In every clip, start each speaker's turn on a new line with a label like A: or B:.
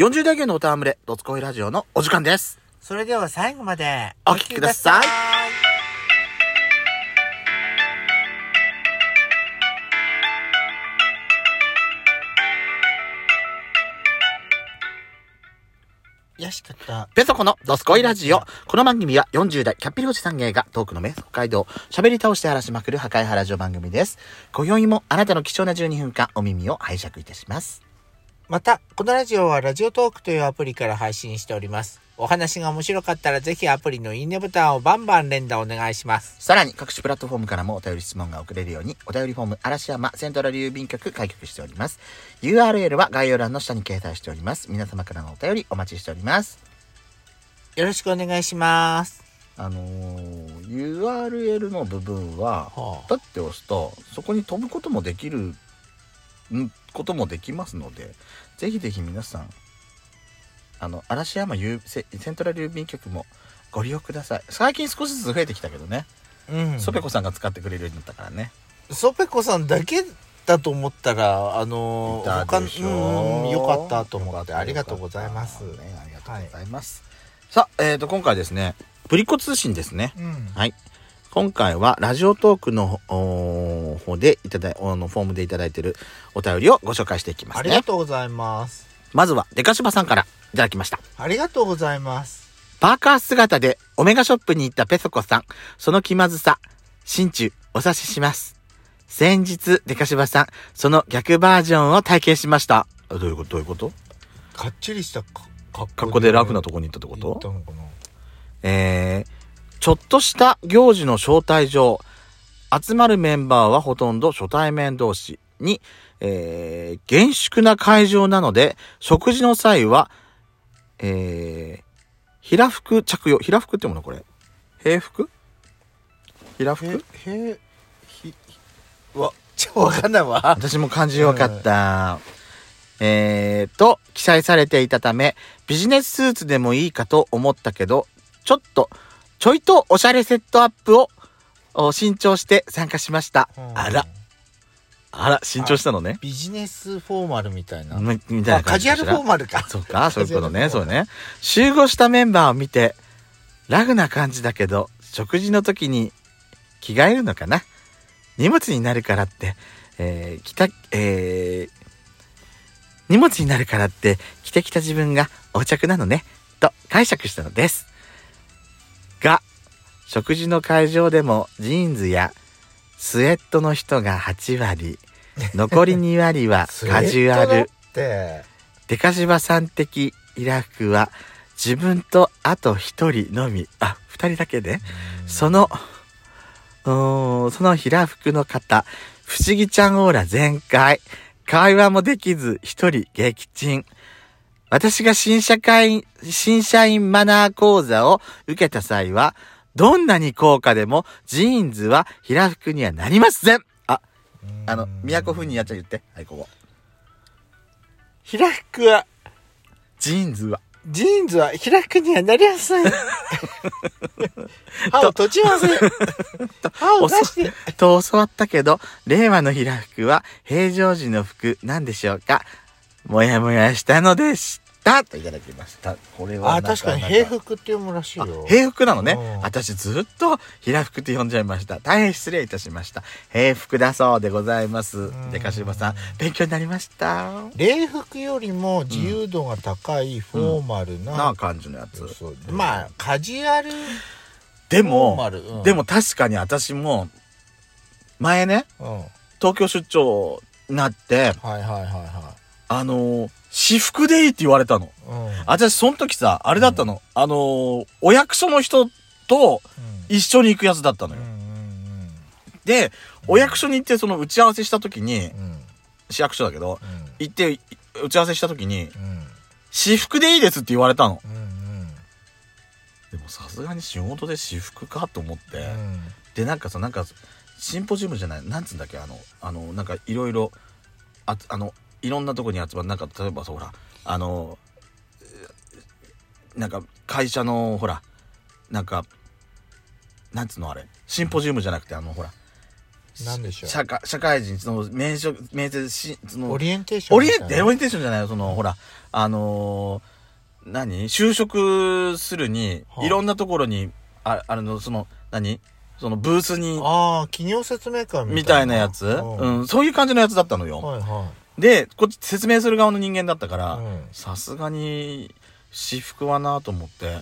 A: 40代芸のおたわむれ、ドツコイラジオのお時間です。
B: それでは最後まで
A: お聞きください
B: よしかった。
A: ペソコのドスコイラジオ。この番組は40代キャッピリおじさん芸がトークの名北海道、喋り倒して荒らしまくる破壊派ラジオ番組です。今宵もあなたの貴重な12分間お耳を拝借いたします。
B: また、このラジオはラジオトークというアプリから配信しております。お話が面白かったらぜひアプリのいいねボタンをバンバン連打お願いします。
A: さらに各種プラットフォームからもお便り質問が送れるように、お便りフォーム嵐山セントラル郵便局開局しております。URL は概要欄の下に掲載しております。皆様からのお便りお待ちしております。
B: よろしくお願いします。
A: あのー URL の部分は、
B: は
A: だって押すと、そこに飛ぶこともできる、んこともできますので、ぜひぜひ皆さん、あの、嵐山郵セセントラル郵便局もご利用ください。最近少しずつ増えてきたけどね。
B: うん。
A: ソペコさんが使ってくれるようになったからね。
B: ソペコさんだけだと思ったら、あの
A: いた
B: 他
A: でしょ
B: うん、よかったと思って、ありがとうございます。
A: ね、ありがとうございます。さあ、えっ、と、今回ですね、プリコ通信ですね。
B: うん。
A: はい。今回はラジオトークの方でいただい、あの、フォームでいただいているお便りをご紹介していきますね
B: ありが。とうございます。
A: まずは、デカシバさんからいただきました。
B: ありがとうございます。
A: パーカー姿でオメガショップに行ったペソコさん、その気まずさ、心中お察しします。先日、デカシバさん、その逆バージョンを体験しました。どういうこと？どういうこと？
B: かっちりしたか格
A: 格好で楽なとこに行ったってこと？
B: 行ったのかな？
A: えー、ちょっとした行事の招待状、集まるメンバーはほとんど初対面同士に、えー、厳粛な会場なので、食事の際は、えー、平服着用、平服ってものこれ。平服？平服？
B: へ、へ、ひ、ひわ、ちょ、わかんないわ。
A: 私も漢字よかった。えーと、記載されていたため、ビジネススーツでもいいかと思ったけど、ちょっと、ちょいとおしゃれセットアップをお新調して参加しました。あら、あら、新調したのね。
B: ビジネスフォーマルみたいな。
A: みみたい
B: あ
A: な
B: カジュアルフォー
A: ム。
B: マルか。
A: そうか、そういうことね、そうね。集合したメンバーを見て、ラグな感じだけど、食事の時に着替えるのかな荷物になるからって、えー、着た、えー、荷物になるからって着てきた自分が横着なのね、と解釈したのです。が、食事の会場でもジーンズやスウェットの人が8割、残り2割は カジュアル。デカシバさん的イラフは自分とあと一人のみ、あ、二人だけで、その、その平服の方、不思議ちゃんオーラ全開。会話もできず一人撃沈。私が新社会員、新社員マナー講座を受けた際は、どんなに高価でもジーンズは平服にはなりません。あ、あの、都風にやっちゃ言って。はい、ここ。
B: 平服は、
A: ジーンズは。
B: ジーンズは平服にはなりません。歯を閉じません。歯を出して。
A: と教わったけど、令和の平服は平常時の服なんでしょうかもやもやしたのでした。といただきました。これは
B: あ、確かに平服って読むらしい
A: あ
B: よ。
A: 平服なのね
B: うん。
A: 私ずっと平服って呼んじゃいました。大変失礼いたしました。平服だそうでございます
B: ん。
A: でかしばさん、勉強になりました。
B: 礼服よりも自由度が高いフォーマルな、
A: なあ感じのやつ。
B: まあカジュアル
A: でも、
B: ル、うん
A: でも確かに私も、前ね、
B: うん、はい
A: 東京出張になって、
B: はいはいは
A: あのー私服でいいって言われたの。
B: い、うん、
A: 私、その時さ、あれだったの。あのーお役所の人と
B: うん
A: 一緒に行くやつだったのよ。
B: うんうん
A: で、お役所に行って、その打ち合わせした時に、
B: うん
A: 市役所だけど、
B: うん
A: 行って、い打ち合わせした時に、
B: うん
A: 私服でいいですって言われたの。
B: うんうん
A: でもさすがに仕事で私服かと思って。
B: うん
A: で、なんかさ、なんか、シンポジウムじゃない、なんつうんだっけ、あの、あの、なんかいろいろ、あ、あの、いろんなとこに集まる、なんか、例えばさ、ほら、あの、なんか、会社の、ほら、なんか、なんつうのあれ、シンポジウムじゃなくて、あの、ほら、
B: なんでしょ
A: 社会、社会人、その、面接、面接し、そうの、
B: オリエンテーション
A: オリエンテ、オリエンテーションじゃないよ、その、ほら、あのー何？就職するに、
B: はあ。
A: いろんなところに、あ、あの、その、何？そのブースに、
B: ああ、企業説明会みたいな。
A: やつ、
B: うん。
A: うん、そういう感じのやつだったのよ。
B: はいは
A: で、こっち説明する側の人間だったか
B: い。
A: ら
B: う、ん。
A: さすがに、私服はなと思って、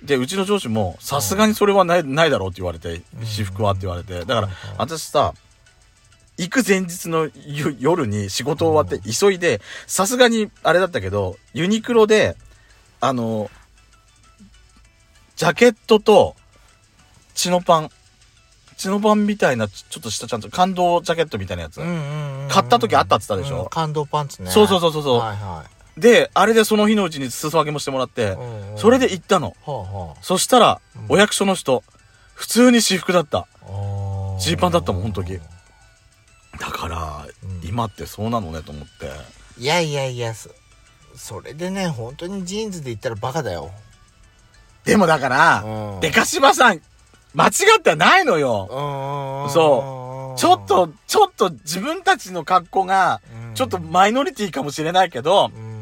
B: うん。
A: で、うちの上司も、さすがにそれはない、ないだろうって言われて、
B: うん
A: 私服はって言われて。だから私さ、行く前日の夜夜に仕事終わって急いで、さすがにあれだったけど、ユニクロで、あの、ジャケットと、チノパン、チノパンみたいな、ちょっとしたちゃんと感動ジャケットみたいなやつ。買った時あったって言ったでしょ？
B: うん感動パンツね。
A: そうそうそうそうそう
B: はいは
A: で、あれでその日のうちに裾分けもしてもらって
B: い。、うんうん
A: それで、行ったの。
B: はあは
A: そしたら
B: うん、
A: お役所の人、普通に私服だった。
B: あ。
A: ジーパンだったもんほんときだから、
B: うん
A: 今ってそうなのねと思って。
B: いやいやいや、そそれでね、本当にジーンズで言ったらバカだよ。
A: でもだから、
B: うん
A: デカシバさん、間違ってはないのよ。
B: うん。
A: そうちょっと、ちょっと自分たちの格好が、
B: うん、
A: ちょっとマイノリティかもしれないけど、
B: うん。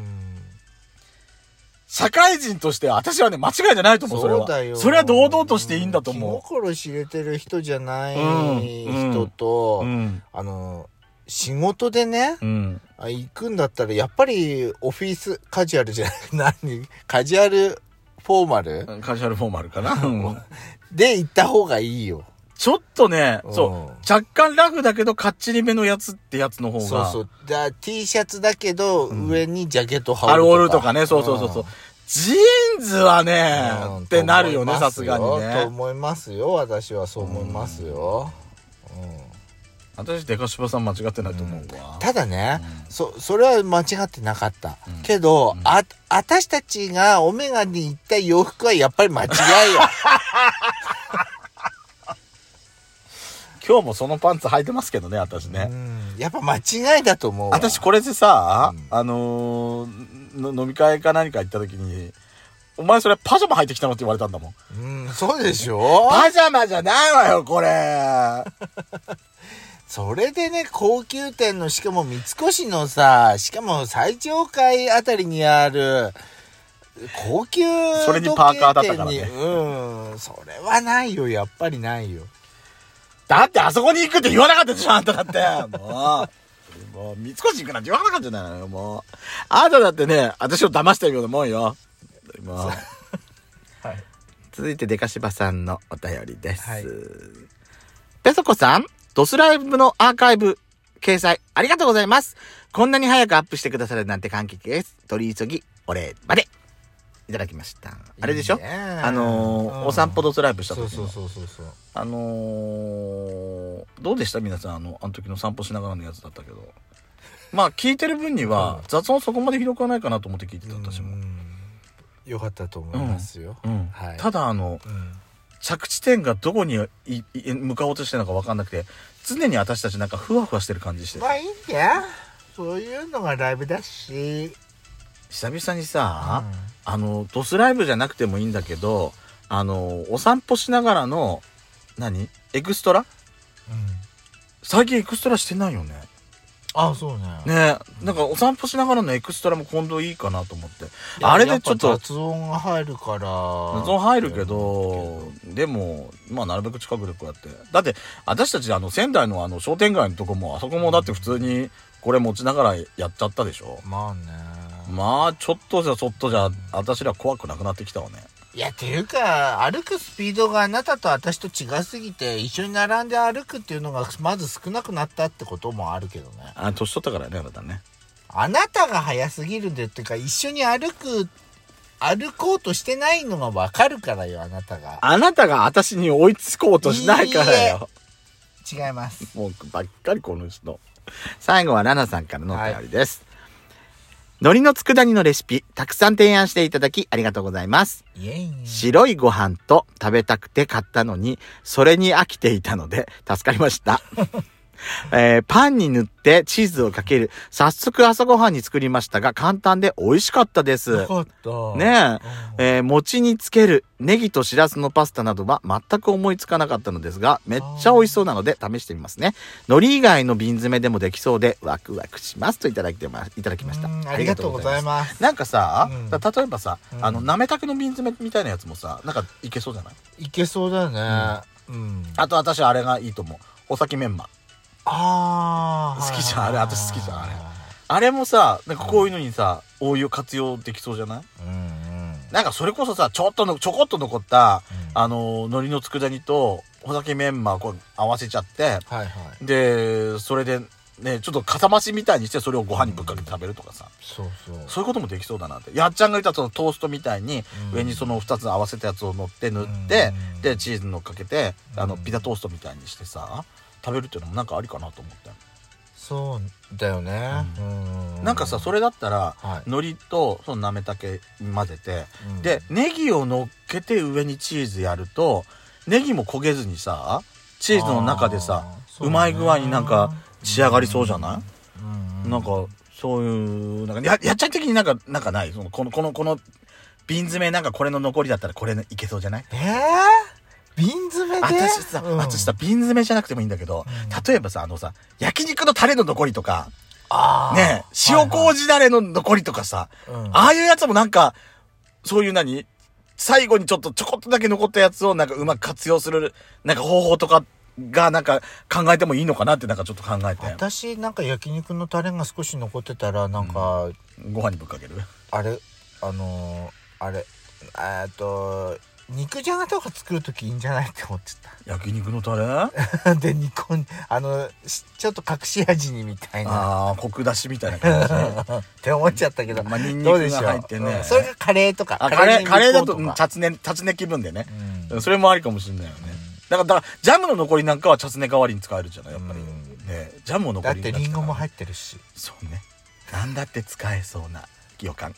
A: 社会人として私はね、間違いじゃないと思う、それは。
B: だよ。
A: それは堂々としていいんだと思
B: 気心知れてる人じゃない
A: うん
B: 人と、
A: う。うん。
B: あの、仕事でね、
A: うん。
B: あ行くんだったら、やっぱりオフィスカジュアルじゃない、何？カジュアルフォーマル？
A: カジュアルフォーマルかな。うん
B: で行った方がいいよ。
A: ちょっとね、
B: うん
A: そう、若干ラフだけど、かっちりめのやつってやつの方が。
B: そうそう。だ T シャツだけど、
A: うん
B: 上にジャケット羽織
A: アル
B: る
A: ールとかね、そうそうそうそう。ジーンズはね、
B: うん
A: ってなるよね、
B: と
A: さすがに
B: と
A: ね。
B: 思いますよ。私はそう思いますよ。うん
A: 私、デカシバさん間違ってないと思うわ。
B: ただね、
A: うん
B: そ、それは間違ってなかった。
A: うん
B: けど、
A: うん
B: あ、私たちがオメガに行った洋服はやっぱり間違いよ。
A: 今日もそのパンツ履いてますけどね、私ね。
B: うんやっぱ間違いだと思うわ。
A: 私これでさ、
B: うん
A: あのーの飲み会か何か行った時に、お前それパジャマ履いてきたのって言われたんだもん。
B: うん、そうでしょ？
A: パジャマじゃないわよ、これ。
B: それでね、高級店の、しかも三越のさ、しかも最上階あたりにある、高級
A: それにパーカーだったからね
B: うん、それはないよ、やっぱりないよ。
A: だってあそこに行くって言わなかったでしょ、あんただって。もう。もう、三越行くなんて言わなかったんじゃないのよ、もう。あんただってね、私を騙してるようなもんよ。もう。
B: はい。
A: 続いてデカシバさんのお便りです。
B: はい
A: ペソコさん、ドスライブのアーカイブ掲載ありがとうございます。こんなに早くアップしてくださるなんて感激です。取り急ぎお礼まで。いただきました。あれでしょ？あのお散歩ドスライブした時の
B: そうそうそうそうそう。
A: あのー、どうでした？皆さん、あの、あの時の散歩しながらのやつだったけど。まあ、聞いてる分には
B: うん、
A: 雑音そこまでひどくはないかなと思って聞いてた、私も。
B: うんよかったと思いますよ。
A: うん。
B: はい
A: ただ、あの、
B: うん
A: 着地点がどこにいい向かおうとしてるのか分かんなくて、常に私たちなんかふわふわしてる感じして
B: ま。あいいんだよ。そういうのがライブだし。
A: 久々にさ、あの、ドスライブじゃなくてもいいんだけど、あの、お散歩しながらの、何？エクストラ？
B: うん
A: 最近エクストラしてないよね。
B: あそうね。
A: ねなんかお散歩しながらのエクストラも今度いいかなと思って。あれでちょっと
B: 雑音が入るから。
A: 謎音入るけど、でも、まあなるべく近くでこうやって。だって、私たちあの仙台のあの商店街のとこも、あそこもだって普通にこれ持ちながらやっちゃったでしょ。
B: まあね。
A: まあ、ちょっとじゃそっとじゃ、私ら怖くなくなってきたわね。
B: いや、ていうか、歩くスピードがあなたと私と違いすぎて、一緒に並んで歩くっていうのがまず少なくなったってこともあるけどね。
A: あ、年取ったからね、あなたね。
B: あなたが早すぎるんでっていうか、一緒に歩く、歩こうとしてないのがわかるからよ、あなたが。
A: あなたが私に追いつこうとしないからよ。
B: 違います。
A: もうばっかりこの人。最後はラナさんからのお便りです。海苔の佃煮のレシピ、たくさん提案していただきありがとうございます。白いご飯と食べたくて買ったのに、それに飽きていたので助かりました。えーパンに塗ってチーズをかける。早速朝ごはんに作りましたが、簡単で美味しかったです。
B: よかった。
A: ね
B: え。
A: えー餅につけるネギとしらすのパスタなどは全く思いつかなかったのですが、めっちゃ美味しそうなので試してみますね。海苔以外の瓶詰めでもできそうでワクワクしますといただいてま、いただきました。
B: うんありがとうござい
A: す。
B: ます。
A: なんかさ、
B: うん
A: 例えばさ、
B: うん
A: あの、なめたけの瓶詰めみたいなやつもさ、なんかいけそうじゃない？
B: いけそうだね。うん。
A: あと私あれがいいと思う。お先メンマ。
B: あー
A: 好きじゃんあれ私好きじゃんあれ。あれもさ、なんかこういうのにさ、応用活用できそうじゃない？
B: うんうん。
A: なんかそれこそさ、ちょっとの、ちょこっと残った、
B: うん。
A: あの、海苔の佃煮と、お酒メンマをこう合わせちゃって、
B: はいはい。
A: で、それで、ね、ちょっとかましみたいにして、それをご飯にぶっかけて食べるとかさ、
B: そうそう。
A: そういうこともできそうだなって。やっちゃんが言ったそのトーストみたいに、
B: うん。
A: 上にその2つ合わせたやつを乗って塗って、
B: うん。
A: で、チーズ乗っかけて、あの、
B: うん。
A: ピザトーストみたいにしてさ、食べるっていうのもなんかありかなと思って。
B: そうだよね。うん。
A: なんかさ、それだったら、
B: はい。
A: 海苔とそのなめたけ混ぜて、
B: うん。
A: で、ネギを乗っけて上にチーズやると、ネギも焦げずにさ、チーズの中でさ、うまい具合になんか仕上がりそうじゃない、
B: うん。
A: なんか、そういう、なんか、や、やっちゃん的になんか、なんかない？その、この、この、この、瓶詰めなんかこれの残りだったらこれいけそうじゃない？
B: えー？瓶詰めで？
A: 私さ、
B: うん。
A: 私さ、瓶詰めじゃなくてもいいんだけど、
B: うん。
A: 例えばさ、あのさ、焼肉のタレの残りとか、
B: あー。
A: ね、塩麹ダレの残りとかさ、
B: はいはい。
A: ああいうやつもなんか、そういう何最後にちょっとちょこっとだけ残ったやつをなんかうまく活用する、なんか方法とかがなんか考えてもいいのかなってなんかちょっと考え
B: うん
A: て、
B: 私なんか焼肉のタレが少し残ってたらなんか、
A: ご飯にぶっかける？
B: あれあのーあれえっと肉じゃがとか作る時いいんじゃないって思って
A: 焼肉のタレ？あ
B: たで煮込んあのしちょっと隠し味にみたいな
A: あー、コク出しみたいな感じね。
B: って思っちゃったけど、
A: まあニンニクが入ってね
B: うんそれがカレーとか
A: あ、カレー、カレーだと、チャツネ、チャツネ気分でね。
B: うん
A: それもありかもしれないよね。だから、だから、ジャムの残りなんかはチャツネ代わりに使えるじゃない？やっぱり。
B: うん
A: ねジャムを残
B: だっ
A: り
B: てリンゴも入
A: っ
B: ってるし
A: そうね。なんだって使えそうな予感。